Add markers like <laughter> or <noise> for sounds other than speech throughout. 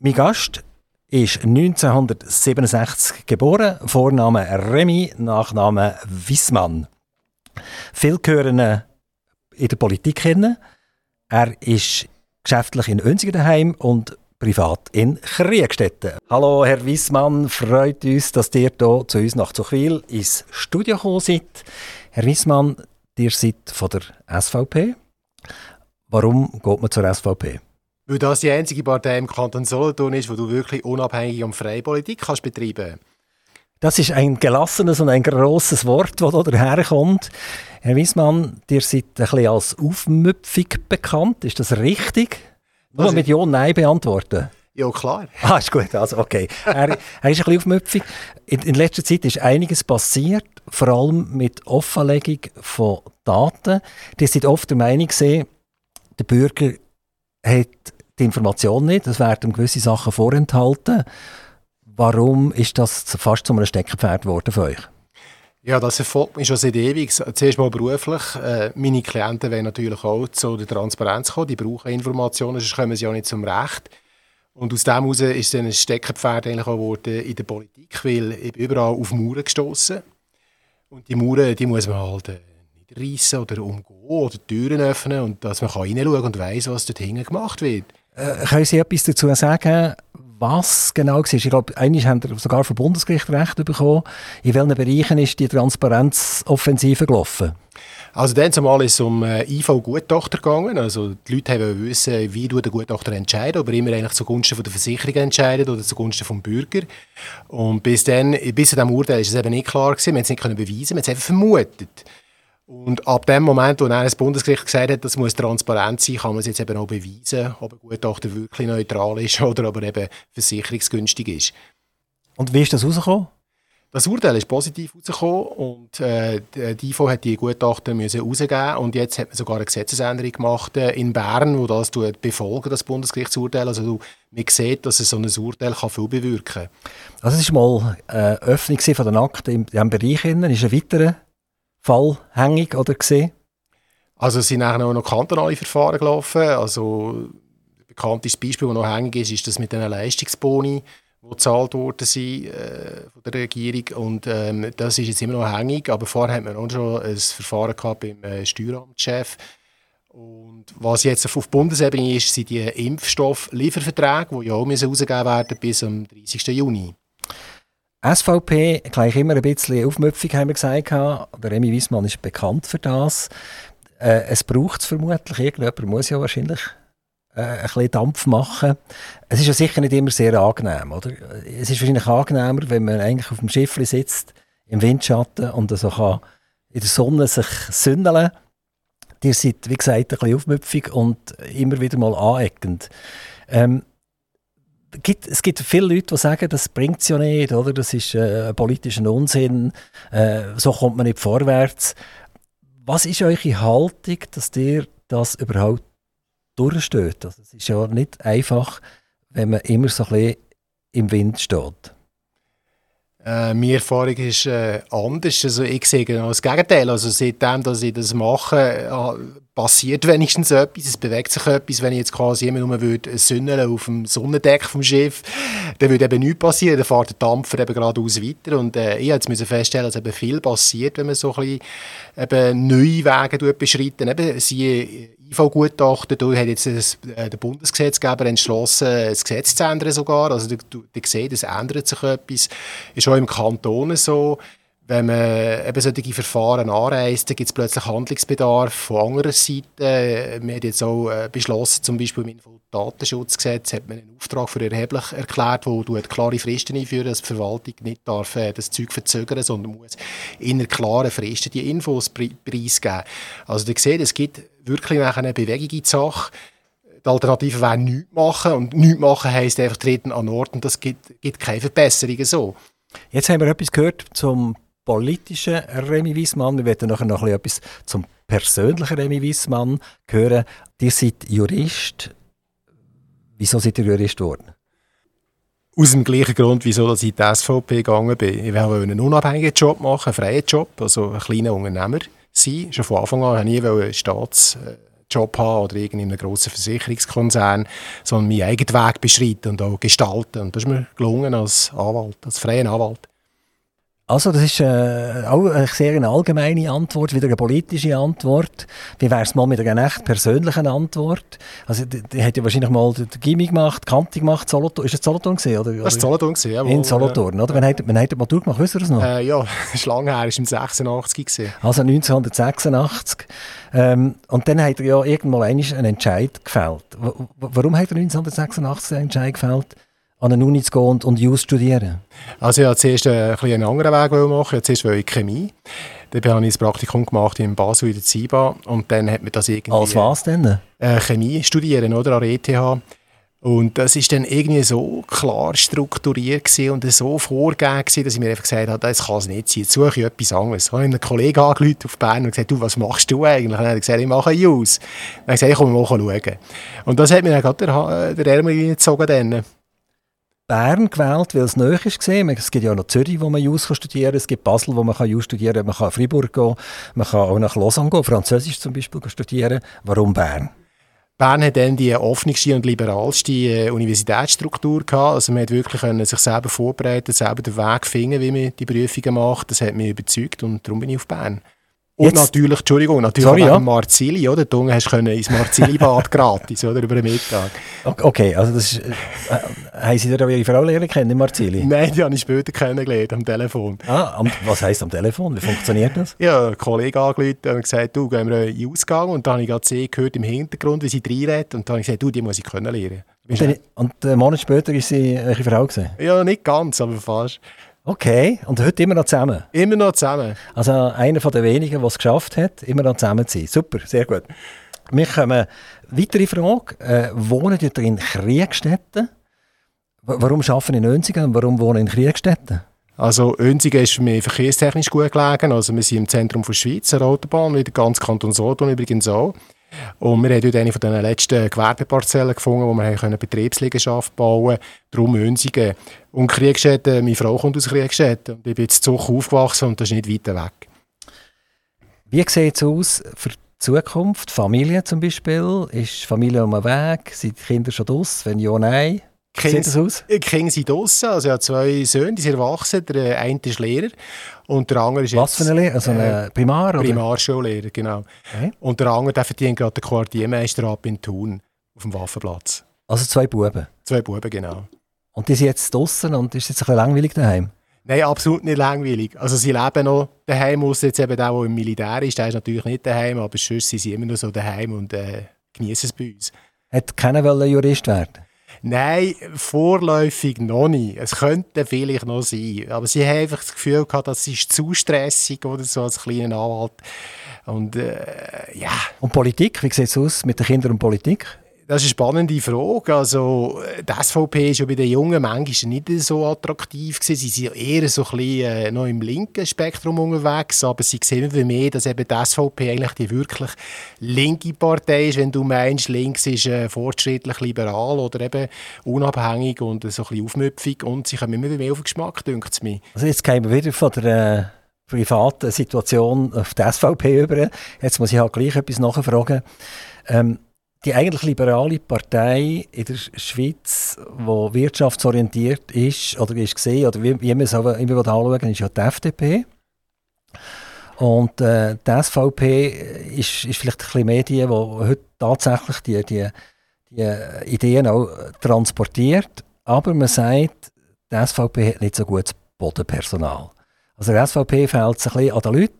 Mein Gast ist 1967 geboren, Vorname Remy, Nachname Wissmann. Viele gehören in der Politik kennen. Er ist geschäftlich in Önsigen daheim und privat in Kriegstetten. Hallo Herr Wissmann, freut uns, dass ihr hier zu uns nach Zuchwil ins Studio gekommen seid. Herr Wissmann, ihr seid von der SVP. Warum geht man zur SVP? Weil das die einzige Partei im Kanton Solothurn ist, wo du wirklich unabhängig und freie Politik kannst betreiben Das ist ein gelassenes und ein grosses Wort, das hier daherkommt. Herr Wiesmann, ihr seid ein bisschen als aufmüpfig bekannt. Ist das richtig? Nur Also- mit Ja und Nein beantworten. Ja, klar. Ah, ist gut, also okay. Er, er ist ein bisschen aufmüpfig. In, in letzter Zeit ist einiges passiert, vor allem mit Offenlegung von Daten. Die sind oft der Meinung, gewesen, der Bürger hat die Information nicht, es werden gewisse Sachen vorenthalten. Warum ist das fast zu einem Steckenpferd geworden für euch? Ja, das erfolgt mich schon seit ewig. Zuerst mal beruflich. Äh, meine Klienten wollen natürlich auch zu der Transparenz kommen. Die brauchen Informationen, sonst kommen sie ja nicht zum Recht. Und aus dem heraus ist dann ein Steckenpferd eigentlich auch geworden in der Politik, weil ich überall auf Mauern gestoßen. Und die Mauern, die muss man halt äh, niederreissen oder umgehen oder Türen öffnen und dass man kann reinschauen und weiss, was dort hinten gemacht wird. Äh, können Sie etwas dazu sagen, was genau war? Ich glaube, einmal haben wir sogar vom Bundesgericht Recht bekommen. In welchen Bereichen ist die Transparenzoffensive gelaufen? Also dann zumal ist es um äh, IV-Gutachter gegangen. Also die Leute wollen wissen, wie der Gutachter entscheiden, ob er immer eigentlich zugunsten der Versicherung entscheidet oder zugunsten vom Bürger. Und bis dann, bis zu diesem Urteil ist es eben nicht klar gewesen. Wir haben es nicht können beweisen, wir haben es einfach vermutet. Und ab dem Moment, wo dann das Bundesgericht gesagt hat, das muss transparent sein, kann man es jetzt eben auch beweisen, ob ein Gutachter wirklich neutral ist <laughs> oder ob er eben versicherungsgünstig ist. Und wie ist das rausgekommen? Das Urteil ist positiv rausgekommen und äh, die IFO hat die Gutachten müssen rausgeben und jetzt hat man sogar eine Gesetzesänderung gemacht äh, in Bern, wo das befolgen, das Bundesgerichtsurteil. Also du, man sieht, dass so ein Urteil kann viel bewirken kann. Also es war mal eine Öffnung von den Akten in diesem Bereich. Innen. Ist ein weiterer Fall hängig oder gesehen? Also es sind auch noch kantonale Verfahren gelaufen. Also ein bekanntes Beispiel, das noch hängig ist, ist das mit den Leistungsboni, die gezahlt worden sind äh, von der Regierung. Und ähm, das ist jetzt immer noch hängig. Aber vorher hat man auch schon ein Verfahren gehabt beim äh, Steueramtschef. Und was jetzt auf Bundesebene ist, sind die Impfstofflieferverträge, die ja auch rausgegeben werden bis am 30. Juni. SVP, gleich immer ein bisschen Aufmüpfung, haben wir gesagt. Der Remy Wiesmann ist bekannt für das. Äh, es braucht es vermutlich. Irgendjemand muss ja wahrscheinlich äh, ein bisschen Dampf machen. Es ist ja sicher nicht immer sehr angenehm. Oder? Es ist wahrscheinlich angenehmer, wenn man eigentlich auf dem Schiff sitzt, im Windschatten und so kann in der Sonne sich sündeln Ihr seid, wie gesagt, ein bisschen aufmüpfig und immer wieder mal aneckend. Ähm, gibt, es gibt viele Leute, die sagen, das bringt es ja nicht, oder? das ist äh, politischer Unsinn, äh, so kommt man nicht vorwärts. Was ist eure Haltung, dass ihr das überhaupt durchsteht? Also, es ist ja nicht einfach, wenn man immer so ein bisschen im Wind steht. Äh, meine Erfahrung ist äh, anders. Also ich sehe genau das Gegenteil. Also seitdem, dass ich das mache, äh, passiert wenigstens etwas. Es bewegt sich etwas. Wenn ich jetzt quasi immer nur würde sündeln auf dem Sonnendeck vom Schiff, dann würde eben nichts passieren. Dann fährt der Dampfer eben geradeaus weiter. Und äh, ich musste feststellen, dass eben viel passiert, wenn man so ein bisschen eben neue Wege beschreiten. Eben, siehe IV-Gutachten, da hat jetzt das, äh, der Bundesgesetzgeber entschlossen, das Gesetz zu ändern sogar. Also du, du siehst, es ändert sich etwas. Ist auch im Kanton so, wenn man eben solche Verfahren anreist, dann gibt es plötzlich Handlungsbedarf von anderer Seite. Wir haben jetzt auch äh, beschlossen, zum Beispiel im Datenschutzgesetz hat man einen Auftrag für erheblich erklärt, wo du klare Fristen einführen, dass die Verwaltung nicht darf, äh, das Zeug verzögern, sondern muss in einer klaren Fristen die Infos preisgeben. Also ihr seht, es gibt wirklich eine Bewegung in die Sache. Die Alternative wäre nichts machen und nichts machen heisst einfach treten an Ort und das gibt, gibt keine Verbesserungen so. Jetzt haben wir etwas gehört zum politischen Remy Wiesmann. Wir werden nachher noch etwas zum persönlichen Remy Wiesmann hören. Ihr seid Jurist. Wieso seid ihr Jurist geworden? Aus dem gleichen Grund, wieso ich in die SVP gegangen bin. Ich wollte einen unabhängigen Job machen, einen freien Job, also ein kleiner Unternehmer sein. Schon von Anfang an wollte ich nie Staats, Job haben oder in einem grossen Versicherungskonzern, sondern meinen eigenen Weg beschreiten und auch gestalten. Und das ist mir gelungen als Anwalt, als freier Anwalt. Also, das ist äh, auch eine sehr eine allgemeine Antwort, wieder eine politische Antwort. Wie wäre es mal mit einer echt persönlichen Antwort? Also, die, die hat ja wahrscheinlich mal den Gimmi gemacht, Kante gemacht, Solothurn. Ist das Solothurn gesehen? Oder, das ist Solothurn gesehen, jawohl. In Solothurn, oder? Wann hat, wann hat er mal durchgemacht? Wisst ihr das noch? Äh, ja, das <laughs> ist lange her, ist im 86 gesehen. Also 1986. Ähm, und dann hat er ja irgendwann einen Entscheid gefällt. W warum hat er 1986 einen Entscheid gefällt? An eine Uni zu gehen und, und Jus studieren? Also ich wollte zuerst ein einen anderen Weg machen. Zuerst wollte ich Chemie. Dann habe ich ein Praktikum gemacht in Basel in der ZIBA und dann hat mir das irgendwie... Als was denn? Äh, Chemie studieren, oder, an der ETH. Und das ist dann irgendwie so klar strukturiert und so vorgegeben dass ich mir einfach gesagt habe, das kann es nicht sein, jetzt suche ich etwas anderes. Ich habe einen Kollegen angerufen auf Bern und gesagt, du, was machst du eigentlich? Und er hat gesagt, ich mache Jus. Dann habe ich gesagt, ich komme mal schauen. Und das hat mir dann gerade der, der Ärmel gezogen. Dann. Bern gewählt, weil es näher war. Es gibt ja auch noch Zürich, wo man Jus studieren kann. Es gibt Basel, wo man Jus studieren kann. Man kann Freiburg gehen. Man kann auch nach Lausanne gehen, Französisch zum Beispiel studieren. Warum Bern? Bern hat dann die offenste und liberalste äh, Universitätsstruktur gehabt. Also man hat wirklich können sich selber vorbereiten, selber den Weg finden, wie man die Prüfungen macht. Das hat mich überzeugt und darum bin ich auf Bern. Und Jetzt, natürlich, Entschuldigung, natürlich Sorry, ja. Marzili, oder? Du hast können ins Marzili-Bad <laughs> gratis, oder? Über den Mittag. Okay, also das ist, äh, haben Sie da Ihre Frau lernen kennen, in Marzili? Nein, die habe ich später kennengelernt, am Telefon. Ah, am, was heisst am Telefon? Wie funktioniert das? Ja, ein Kollege angerufen und gesagt, du, gehen wir in den Ausgang. Und dann habe ich gerade sie gehört im Hintergrund, wie sie reinredet. Und dann habe ich gesagt, du, die muss ich können lernen. Und, dann, und einen Monat später war sie Ihre Frau? Gewesen? Ja, nicht ganz, aber fast. Okay, und heute immer noch zusammen? Immer noch zusammen. Also einer von den wenigen, der es geschafft hat, immer noch zusammen zu sein. Super, sehr gut. Wir kommen weitere Frage. Äh, wohnen ihr in Kriegstätten? Warum arbeiten in Önsigen und warum wohnen in Kriegstätten? Also Önsigen ist für mich verkehrstechnisch gut gelegen. Also wir sind im Zentrum der Schweiz, der Autobahn, wie der ganze Kanton Solothurn übrigens auch. Und wir haben dort eine von den letzten Gewerbeparzellen gefunden, wo wir eine Betriebsliegenschaft bauen. Darum Münzigen. Und Kriegstätten, meine Frau kommt aus Kriegstätten. Und ich bin jetzt Zug aufgewachsen und das ist nicht weit weg. Wie sieht es aus für die Zukunft? Familie zum Beispiel? Ist Familie um den Weg? Sind die Kinder schon draus? Wenn ja, nein? Wie sieht das aus? Die Kinder sind draussen. Also ich habe zwei Söhne, die sind erwachsen. Der eine ist Lehrer und der andere ist Was für eine Lehrer? Also eine äh, Primar? Oder? Primarschullehrer, genau. Okay. Und der andere der verdient gerade den Quartiermeister ab in Thun auf dem Waffenplatz. Also zwei Buben? Zwei Buben, genau. Und die sind jetzt draußen und ist jetzt ein bisschen langweilig daheim? Nein, absolut nicht langweilig. Also sie leben noch daheim, muss jetzt eben der, der im Militär ist, der ist natürlich nicht daheim, aber sonst sind sie immer noch so daheim und äh, genießen es bei uns. Hat keiner Jurist werden Nein, vorläufig noch nicht. Es könnte vielleicht noch sein. Aber sie haben einfach das Gefühl gehabt, das ist zu stressig oder so als kleiner Anwalt. Und äh, ja. Und Politik, wie sieht es aus mit den Kindern und Politik? Das ist eine spannende Frage. Also, die SVP ist ja bei den Jungen manchmal nicht so attraktiv gewesen. Sie sind eher so ein bisschen äh, noch im linken Spektrum unterwegs, aber sie sehen immer mehr, dass eben die SVP eigentlich die wirklich linke Partei ist. Wenn du meinst, links ist äh, fortschrittlich liberal oder eben unabhängig und so ein bisschen aufmüpfig und sie kommen immer mehr auf den Geschmack, denkt es mir. Also jetzt gehen wir wieder von der... Äh privaten Situation auf die SVP über. Jetzt muss ich halt gleich etwas nachfragen. Ähm, die eigentlich liberale Partei in der Schweiz, die wirtschaftsorientiert ist oder ist gesehen oder wie, wie man es immer anschauen ist ja die FDP. Und äh, die SVP ist, ist vielleicht ein bisschen mehr die, die heute tatsächlich die, die, die Ideen auch transportiert. Aber man sagt, die SVP hat nicht so gutes Bodenpersonal. Also der SVP fehlt es ein bisschen an den Leuten.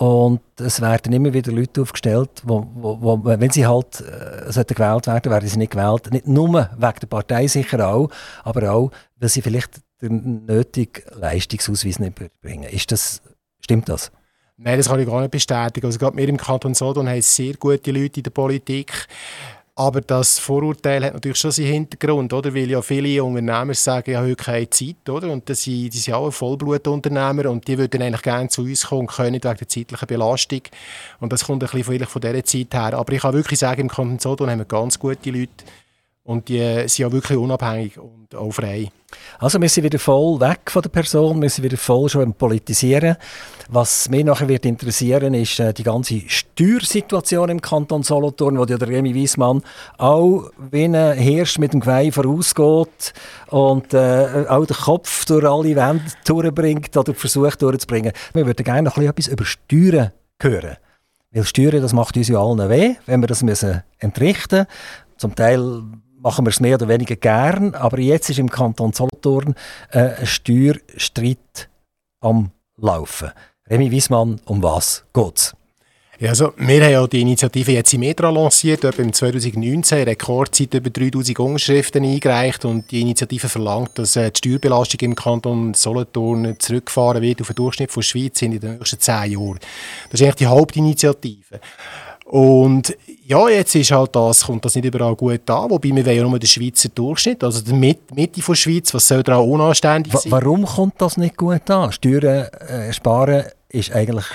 Und es werden immer wieder Leute aufgestellt, wo, wo, wo wenn sie halt äh, sollten gewählt werden, werden sie nicht gewählt. Nicht nur wegen der Partei sicher auch, aber auch, weil sie vielleicht den nötigen Leistungsausweis nicht bringen. Ist das, stimmt das? Nein, das kann ich gar nicht bestätigen. Also gerade wir im Kanton Sodon haben sehr gute Leute in der Politik. Aber das Vorurteil hat natürlich schon seinen Hintergrund, oder? Weil ja viele Unternehmer sagen, habe heute keine Zeit, oder? Und das sind, die sind auch Vollblutunternehmer und die würden eigentlich gerne zu uns kommen können wegen der zeitlichen Belastung. Und das kommt ein bisschen von dieser Zeit her. Aber ich kann wirklich sagen, im Kanton Sodon haben wir ganz gute Leute. Und die sind ja wirklich unabhängig und auch frei. Also wir sind wieder voll weg von der Person, wir sind wieder voll schon im Politisieren. Was mich nachher wird interessieren, ist äh, die ganze Steuersituation im Kanton Solothurn, wo der Remy Wiesmann auch wie ein Hirsch mit dem Geweih vorausgeht und äh, auch den Kopf durch alle Wände durchbringt oder versucht durchzubringen. Wir würden gerne noch etwas über Steuern hören. Weil Steuern, das macht uns ja allen weh, wenn wir das müssen entrichten müssen. Zum Teil machen wir es mehr oder weniger gern, aber jetzt ist im Kanton Solothurn äh, ein Steuerstreit am Laufen. Remy Wiesmann, um was geht's? Ja, also wir haben ja die Initiative jetzt im Metra lanciert, im 2019, Rekordzeit über 3000 Unterschriften eingereicht und die Initiative verlangt, dass äh, die Steuerbelastung im Kanton Solothurn zurückgefahren wird auf den Durchschnitt von der Schweiz in den nächsten zehn Jahren. Das ist eigentlich die Hauptinitiative. Und ja, jetzt ist halt das, kommt das nicht überall gut an, wobei wir wollen ja nur den Schweizer Durchschnitt, also die Mitte, Mitte der Schweiz, was soll da auch unanständig sein? Warum kommt das nicht gut an? Steuern äh, sparen ist eigentlich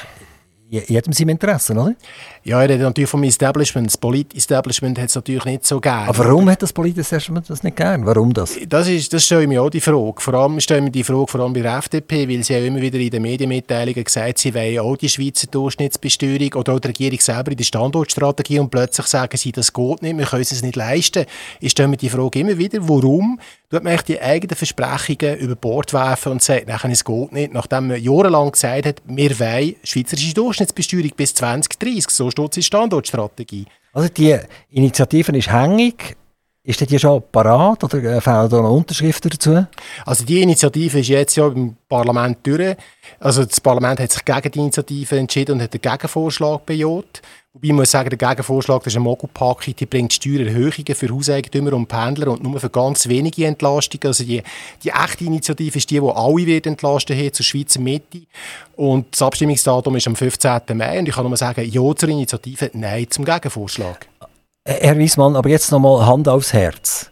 jedem seinem Interesse, oder? Ja, er redet natürlich vom Establishment. Das Polit-Establishment hat es natürlich nicht so gern. Aber warum hat das Polit-Establishment das nicht gern? Warum das? Das, ist, das stelle ich mir auch die Frage. Vor allem stelle ich mir die Frage vor allem bei der FDP, weil sie ja immer wieder in den Medienmitteilungen gesagt sie wollen auch die Schweizer Durchschnittsbesteuerung oder auch die Regierung selber in der Standortstrategie und plötzlich sagen sie, das geht nicht, wir können es nicht leisten. Ich stelle mir die Frage immer wieder, warum tut man die eigenen Versprechungen über Bord werfen und sagt, nachher, es geht nicht, nachdem man jahrelang gesagt hat, wir wollen schweizerische Durchschnittsbesteuerung bis 2030, so steht es Standortstrategie. Also die Initiative ist hängig. Ist die schon parat oder äh, fehlen da noch Unterschriften dazu? Also die Initiative ist jetzt ja im Parlament durch. Also das Parlament hat sich gegen die Initiative entschieden und hat einen Gegenvorschlag bejaht. Wobei ich muss sagen, der Gegenvorschlag das ist eine Mogelpackung, die bringt Steuererhöhungen für Hauseigentümer und Pendler und nur für ganz wenige Entlastungen. Also die, die echte Initiative ist die, die alle wird entlasten wird, zur Schweizer Mitte. Und das Abstimmungsdatum ist am 15. Mai und ich kann nur sagen, ja zur Initiative, nein zum Gegenvorschlag. Herr Wiesmann, aber jetzt nochmal Hand aufs Herz.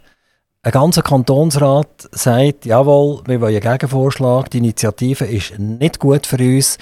Ein ganzer Kantonsrat sagt, jawohl, wir wollen einen Gegenvorschlag, die Initiative ist nicht gut für uns.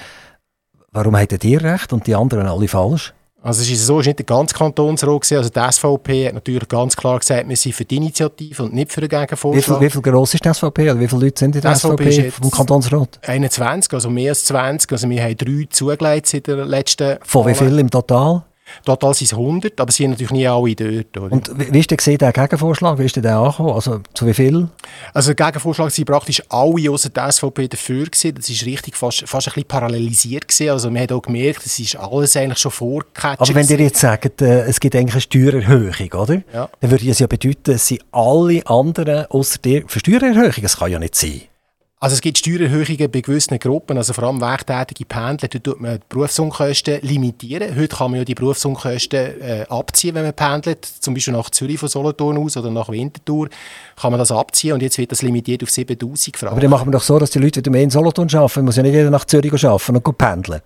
Warum habt ihr recht und die anderen alle falsch? Also es ist so, es war nicht der ganze Kantonsrat, also die SVP hat natürlich ganz klar gesagt, wir sind für die Initiative und nicht für den Gegenvorschlag. Wie viel, wie viel gross ist die SVP oder wie viele Leute sind in der SVP, SVP vom Kantonsrat? 21, also mehr als 20, also wir haben drei zugelegt in der letzten... Von wie viel im Total? Total sind es 100, aber sie sind natürlich nie alle dort. Oder? Und wie ist denn der Gegenvorschlag? Wie ist der angekommen? Also zu wie viel? Also der Gegenvorschlag waren praktisch alle außer der SVP dafür gewesen. Das war richtig fast, fast ein bisschen parallelisiert gewesen. Also man hat auch gemerkt, es ist alles eigentlich schon vorgecatcht. Aber wenn ihr jetzt sagt, äh, es gibt eigentlich eine Steuererhöhung, oder? Ja. Dann würde das ja bedeuten, es sind alle anderen außer dir für Steuererhöhung. Das kann ja nicht sein. Also es gibt Steuererhöhungen bei gewissen Gruppen, also vor allem werktätige Pendler, da tut man die Berufsunkosten limitieren. Heute kann man ja die Berufsunkosten äh, abziehen, wenn man pendelt, zum Beispiel nach Zürich von Solothurn aus oder nach Winterthur, kann man das abziehen und jetzt wird das limitiert auf 7000 Franken. Aber dann machen wir doch so, dass die Leute wieder mehr in Solothurn arbeiten, muss ja nicht jeder nach Zürich arbeiten und pendeln.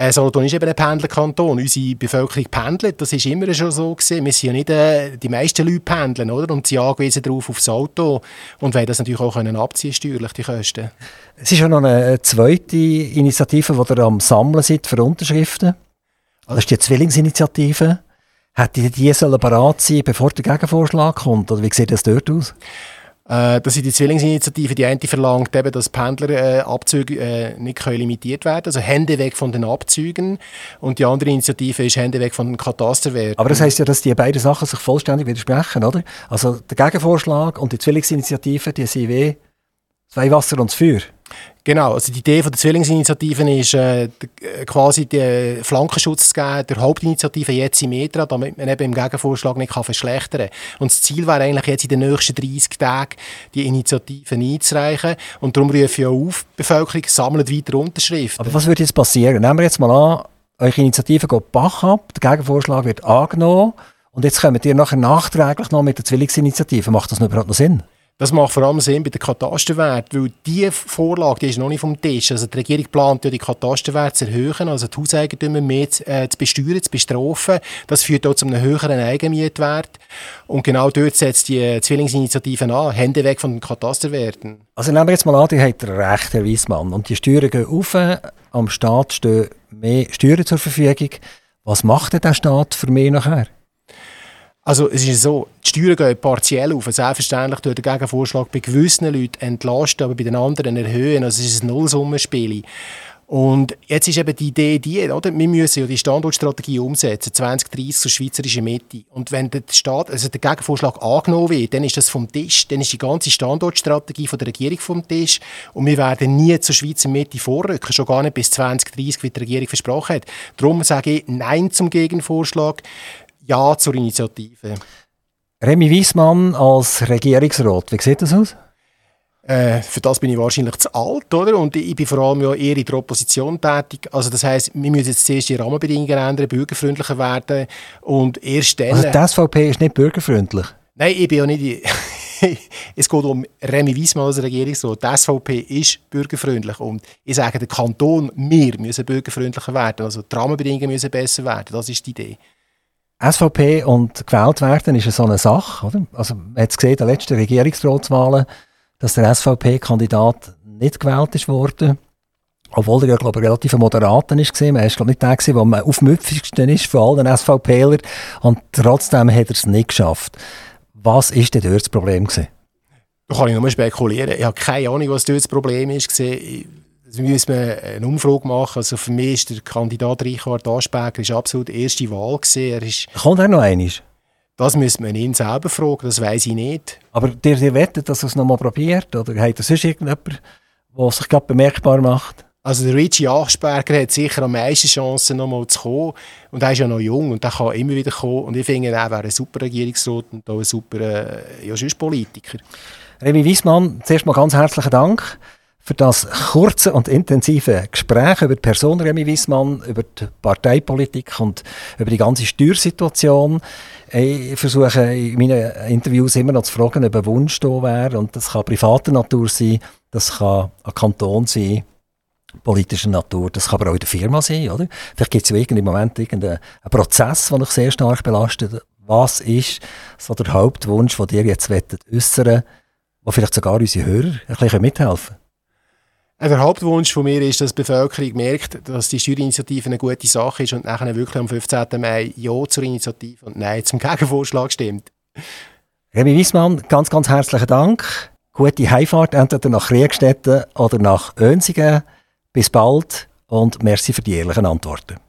Äh, Solothurn ist eben ein Pendlerkanton. Unsere Bevölkerung pendelt, das ist immer schon so gewesen. Wir sind ja nicht, äh, die meisten Leute pendeln, oder? Und sie angewiesen darauf aufs Auto und wollen das natürlich auch können abziehen, steuerlich, die Kosten. Es ist ja noch eine zweite Initiative, die ihr am Sammeln seid für Unterschriften. Das ist die Zwillingsinitiative. Hätte die sollen bereit sein, bevor der Gegenvorschlag kommt? Oder wie sieht das dort aus? Äh, das sind die Zwillingsinitiative, die eine verlangt eben, dass Pendlerabzüge äh, äh, nicht können limitiert werden also Hände weg von den Abzügen. Und die andere Initiative ist Hände weg von den Katasterwerten. Aber das heißt ja, dass die beiden Sachen sich vollständig widersprechen, oder? Also der Gegenvorschlag und die Zwillingsinitiative, die sind wie zwei Wasser und das Feuer. Genau, also die Idee von der Zwillingsinitiative ist äh, quasi den Flankenschutz zu geben, der Hauptinitiative jetzt im Metra, damit man eben im Gegenvorschlag nicht kann verschlechtern kann. Und das Ziel wäre eigentlich jetzt in den nächsten 30 Tagen die Initiativen einzureichen und darum rufe ich auch auf, die Bevölkerung sammelt weiter Unterschriften. Aber was würde jetzt passieren? Nehmen wir jetzt mal an, eure Initiative geht Bach ab, der Gegenvorschlag wird angenommen und jetzt kommt ihr nachher nachträglich noch mit der Zwillingsinitiative. Macht das überhaupt noch Sinn? Das macht vor allem Sinn bei den Katasterwerten, weil diese Vorlage die ist noch nicht vom Tisch. Also die Regierung plant ja, die Katasterwerte zu erhöhen, also die Hauseigentümer mehr zu, äh, zu besteuern, zu bestrafen. Das führt auch zu einem höheren Eigenmietwert. Und genau dort setzt die Zwillingsinitiative an. Hände weg von den Katasterwerten. Also nehmen wir jetzt mal an, die hat recht, Herr Wiesmann. Und die Steuern gehen auf, am Staat stehen mehr Steuern zur Verfügung. Was macht denn der Staat für mich nachher? Also es ist so, die Steuern gehen partiell auf. Selbstverständlich tut der Gegenvorschlag bei gewissen Leuten entlasten, aber bei den anderen erhöhen. Also es ist ein Nullsummenspiel. Und jetzt ist eben die Idee die, oder? wir müssen ja die Standortstrategie umsetzen, 2030 zur schweizerischen Mitte. Und wenn der, Staat, also der Gegenvorschlag angenommen wird, dann ist das vom Tisch, dann ist die ganze Standortstrategie von der Regierung vom Tisch und wir werden nie zur Schweizer Mitte vorrücken, schon gar nicht bis 2030, wie die Regierung versprochen hat. Darum sage ich Nein zum Gegenvorschlag, Ja zur Initiative. Remy Wiesmann als Regierungsrat, wie sieht das aus? Äh, für das bin ich wahrscheinlich zu alt, oder? Und ich bin vor allem ja eher in der Opposition tätig. Also das heisst, wir müssen jetzt zuerst die Rahmenbedingungen ändern, bürgerfreundlicher werden und erst dann... Also die SVP ist nicht bürgerfreundlich? Nein, ich bin ja nicht... <laughs> es geht um Remy Wiesmann als Regierungsrat. Die SVP ist bürgerfreundlich und ich sage, der Kanton, wir müssen bürgerfreundlicher werden. Also die Rahmenbedingungen müssen besser werden. Das ist die Idee. SVP und gewählt werden ist so eine Sache, oder? Also man hat es gesehen, in den letzten Regierungsratswahlen dass der SVP-Kandidat nicht gewählt ist worden. Obwohl er ja, glaube ich, relativ moderaten ist. Man war, glaube nicht der, der am aufmüpfigsten ist von allen SVPler. Und trotzdem hat er es nicht geschafft. Was war denn dort das Problem? Da kann ich nur spekulieren. Ich habe keine Ahnung, was dort das Problem ist. Wir müssen eine Umfrage machen. Also für mich ist der Kandidat Richard Aschberger ist absolut die erste Wahl. Er ist Kommt er noch einmal? Das müsste man ihn selber fragen, das weiß ich nicht. Aber der, der wettet, dass er es nochmal probiert? Oder hat er sonst irgendjemand, der sich gerade bemerkbar macht? Also der Richie Achsberger hat sicher am meisten Chancen, nochmal zu kommen. Und er ist ja noch jung und er kann immer wieder kommen. Und ich finde, er wäre ein super Regierungsrat und auch ein super äh, ja, Politiker. Remy Wiesmann, zuerst mal ganz herzlichen Dank für das kurze und intensive Gespräch über die Person Remy Wiesmann, über die Parteipolitik und über die ganze Steuersituation. Ich versuche in meinen Interviews immer noch zu fragen, ob ein Wunsch da wäre. Und das kann privater Natur sein, das kann ein Kanton sein, politischer Natur, das kann aber auch in der Firma sein. Oder? Vielleicht gibt es ja im Moment irgendeinen Prozess, der euch sehr stark belastet. Was ist so der Hauptwunsch, den ihr jetzt äußern wollt, wo vielleicht sogar unsere Hörer ein bisschen mithelfen können? Der Hauptwunsch von mir ist, dass die Bevölkerung merkt, dass die Steuerinitiative eine gute Sache ist und nachher wirklich am 15. Mai Ja zur Initiative und Nein zum Gegenvorschlag stimmt. Remy Wiesmann, ganz, ganz herzlichen Dank. Gute Heimfahrt, entweder nach Riegstetten oder nach Önsingen. Bis bald und merci für die ehrlichen Antworten.